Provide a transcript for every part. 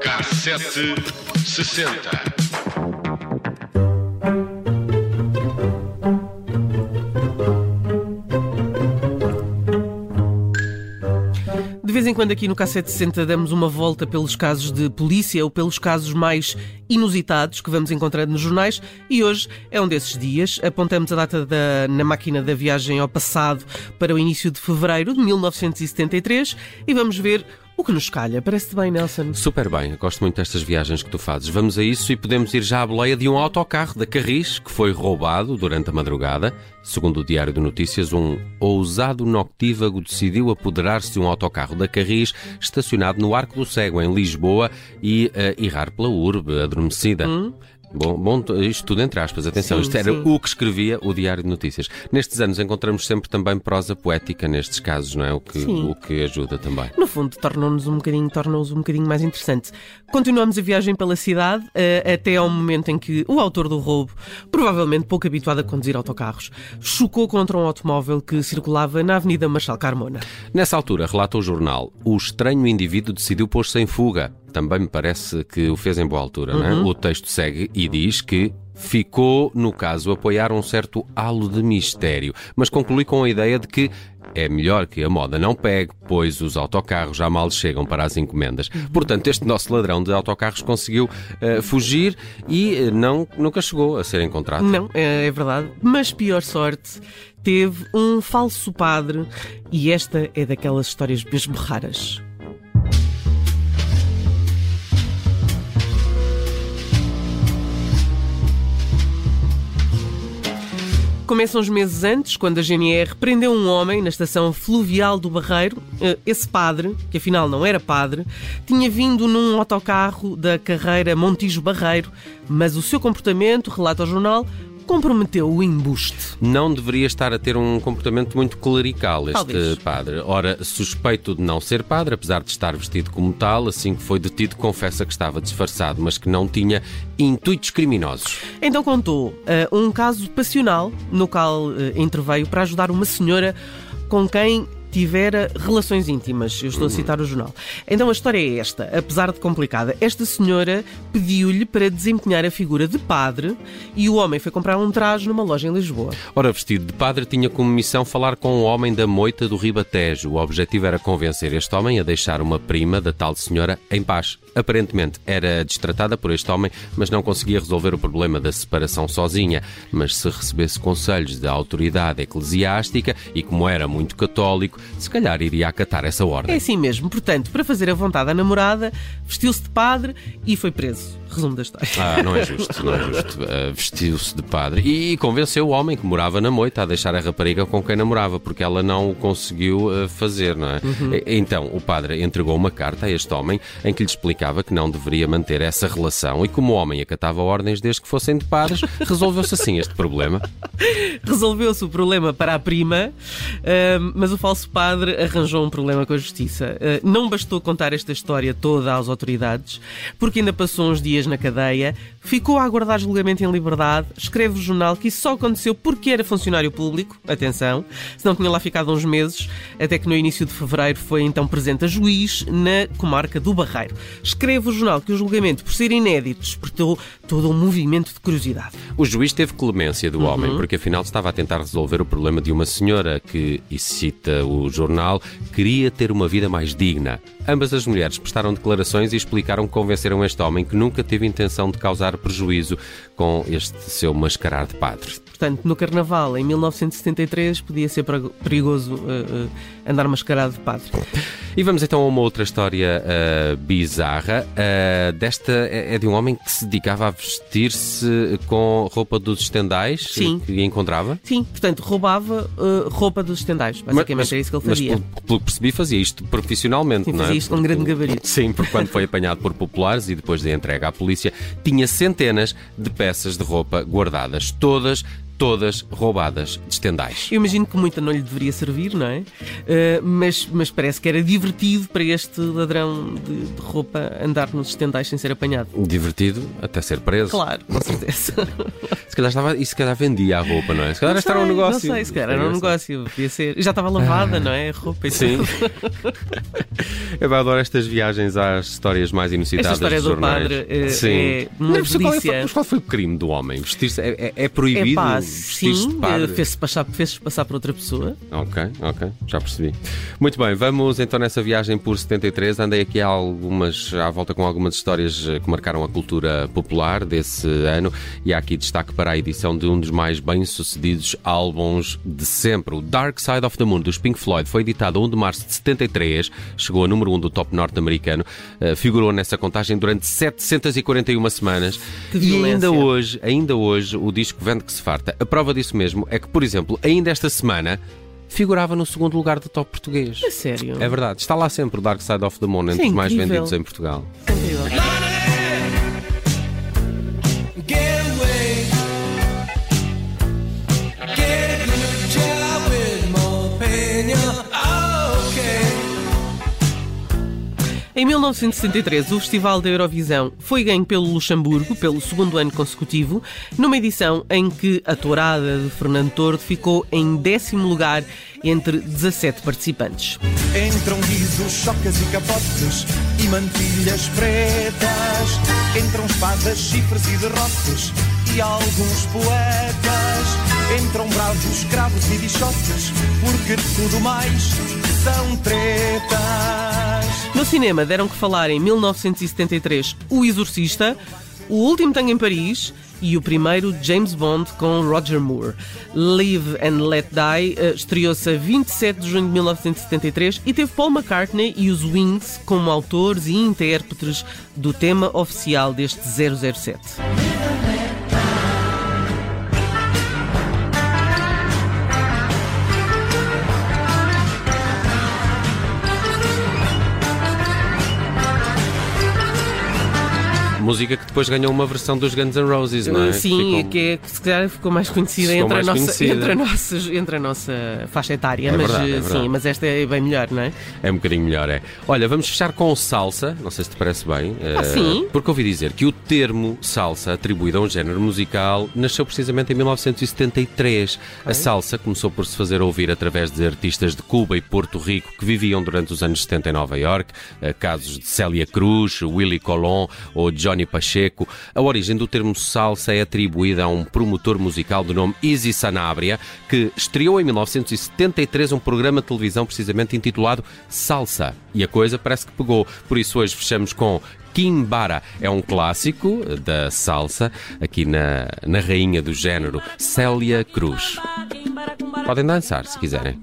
Cassete 60. Vez em quando aqui no K760 damos uma volta pelos casos de polícia ou pelos casos mais inusitados que vamos encontrando nos jornais e hoje é um desses dias. Apontamos a data da, na máquina da viagem ao passado para o início de fevereiro de 1973 e vamos ver o que nos calha. Parece-te bem, Nelson? Super bem, gosto muito destas viagens que tu fazes. Vamos a isso e podemos ir já à boleia de um autocarro da Carris que foi roubado durante a madrugada. Segundo o Diário de Notícias, um ousado noctívago decidiu apoderar-se de um autocarro da Carris estacionado no Arco do Cego, em Lisboa, e uh, irrar pela urbe adormecida. Hum? Bom, bom, isto tudo entre aspas, atenção, Sim, isto era sim. o que escrevia o Diário de Notícias. Nestes anos encontramos sempre também prosa poética nestes casos, não é? O que, Sim. o que ajuda também. No fundo, tornam-nos um bocadinho, tornam-os um bocadinho mais interessantes. Continuamos a viagem pela cidade eh, até ao momento em que o autor do roubo, provavelmente pouco habituado a conduzir autocarros, chocou contra um automóvel que circulava na Avenida Marshal Carmona. Nessa altura, relata o jornal, o estranho indivíduo decidiu pôr-se em fuga. Também me parece que o fez em boa altura, não é? O texto segue e diz que ficou, no caso, a apoiar um certo halo de mistério, mas conclui com a ideia de que é melhor que a moda não pegue, pois os autocarros já mal chegam para as encomendas. Portanto, este nosso ladrão de autocarros conseguiu eh, fugir e eh, não, nunca chegou a ser encontrado. Não, é, é verdade. Mas pior sorte, teve um falso padre e esta é daquelas histórias mesmo raras. Começam os meses antes, quando a GNR prendeu um homem na estação fluvial do Barreiro. Eh, Esse padre, que afinal não era padre, tinha vindo num autocarro da carreira Montijo Barreiro, mas o seu comportamento, relata o jornal, comprometeu o embuste. não deveria estar a ter um comportamento muito clerical este Talvez. padre. Ora, suspeito de não ser padre, apesar de estar vestido como tal, assim que foi detido, confessa que estava disfarçado, mas que não tinha intuitos criminosos. Então contou eh, um caso passional no qual eh, interveio para ajudar uma senhora com quem tivera relações íntimas. Eu estou a citar o jornal. Então a história é esta. Apesar de complicada, esta senhora pediu-lhe para desempenhar a figura de padre e o homem foi comprar um traje numa loja em Lisboa. Ora, vestido de padre, tinha como missão falar com um homem da moita do Ribatejo. O objetivo era convencer este homem a deixar uma prima da tal senhora em paz. Aparentemente era destratada por este homem, mas não conseguia resolver o problema da separação sozinha. Mas se recebesse conselhos da autoridade eclesiástica e como era muito católico, se calhar iria acatar essa É ordem. assim mesmo. Portanto, para fazer a vontade à namorada, vestiu-se de padre e foi preso. Resumo da história. Ah, não é justo, não é justo. Ah, Vestiu-se de padre e convenceu o homem que morava na moita a deixar a rapariga com quem namorava, porque ela não o conseguiu ah, fazer, não é? E- Então, o padre entregou uma carta a este homem em que lhe explicava que não deveria manter essa relação e como o homem acatava ordens desde que fossem de padres, resolveu-se assim este problema. Resolveu-se o problema para a prima, ahm, mas o falso padre arranjou um problema com a justiça. Não bastou contar esta história toda às autoridades, porque ainda passou uns dias na cadeia, ficou a aguardar julgamento em liberdade, escreve o jornal que isso só aconteceu porque era funcionário público, atenção, senão tinha lá ficado uns meses, até que no início de fevereiro foi então presente a juiz na comarca do Barreiro. Escreve o jornal que o julgamento, por ser inédito, despertou todo um movimento de curiosidade. O juiz teve clemência do homem, porque afinal estava a tentar resolver o problema de uma senhora que, e cita o jornal, queria ter uma vida mais digna. Ambas as mulheres prestaram declarações e explicaram que convenceram este homem que nunca teve intenção de causar prejuízo com este seu mascarar de padre. Portanto, no Carnaval, em 1973, podia ser perigo- perigoso uh, uh, andar mascarado de padre. E vamos então a uma outra história ah, bizarra. Desta é é de um homem que se dedicava a vestir-se com roupa dos estendais Sim. que encontrava. Sim, portanto, roubava uh, roupa dos estendais. Basicamente era isso que ele mas fazia. pelo, pelo que percebi, fazia isto profissionalmente, Sim, não é? fazia isto com um grande gabarito. Sim, porque quando foi apanhado por populares e depois de entrega à polícia, tinha centenas de peças de roupa guardadas, todas todas roubadas de estendais. Eu imagino que muita não lhe deveria servir, não é? Uh, mas, mas parece que era divertido para este ladrão de, de roupa andar nos estendais sem ser apanhado. Divertido até ser preso. Claro, com certeza. se calhar estava, e se calhar vendia a roupa, não é? Se calhar não era um negócio. Não sei, se calhar era um negócio. Podia ser. Já estava lavada, não é? A roupa e Sim. Eu adoro estas viagens às histórias mais inusitadas Esta história dos do jornais. padre é, Sim. é uma Mas qual, é, mas qual foi o crime do homem? Vestir-se é, é, é proibido vestir-se sim, de padre? fez-se passar, fez passar por outra pessoa. Ok, ok, já percebi. Muito bem, vamos então nessa viagem por 73. Andei aqui algumas, à volta com algumas histórias eh, que marcaram a cultura popular desse ano e há aqui destaque para a edição de um dos mais bem-sucedidos álbuns de sempre, o Dark Side of the Moon, dos Pink Floyd. Foi editado a 1 de março de 73, chegou a número 1 do top norte-americano, eh, figurou nessa contagem durante 741 semanas Que e ainda hoje, ainda hoje, o disco vende que se farta. A prova disso mesmo é que, por exemplo, ainda esta semana figurava no segundo lugar do top português. É sério. É verdade, está lá sempre o Dark Side of the Moon entre Isso é os mais incrível. vendidos em Portugal. Incrível. Em 1963, o Festival da Eurovisão foi ganho pelo Luxemburgo, pelo segundo ano consecutivo, numa edição em que a tourada de Fernando Tordo ficou em décimo lugar entre 17 participantes. Entram guizos, chocas e capotes e mantilhas pretas. Entram espadas, chifres e derrotes e alguns poetas. Entram bravos, escravos e bichotes, porque tudo mais são tretas. No cinema deram que falar em 1973 O Exorcista, O Último Tango em Paris e o primeiro James Bond com Roger Moore. Live and Let Die eh, estreou-se a 27 de junho de 1973 e teve Paul McCartney e os Wings como autores e intérpretes do tema oficial deste 007. Música que depois ganhou uma versão dos Guns N' Roses, não é? Sim, Ficou- que, é, que se calhar ficou mais conhecida Ficou entre, mais a nossa, conhecida. entre, a nossa, entre a nossa faixa etária, É mas verdade, é eh, verdade. sim, mas esta é bem melhor, não é? É um bocadinho melhor, é. Olha, vamos fechar com salsa, não sei se te parece bem. Ah, eh, sim? Porque ouvi dizer que o termo salsa, atribuído a um género musical, nasceu precisamente em 1973. A salsa começou por se fazer ouvir através de artistas de Cuba e Porto Rico que viviam durante os anos 70 em Nova York, eh, casos de Célia Cruz, Willie Colon ou Johnny Pacheco. A origem do termo salsa é atribuída a um promotor musical do nome Easy Sanabria, que estreou em 1973 um programa de televisão precisamente intitulado Salsa. E a coisa parece que pegou. Por isso hoje fechamos com Kimbara. É um clássico da salsa, aqui na, na rainha do género, Célia Cruz. Podem dançar se quiserem.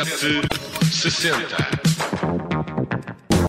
Cassete 60.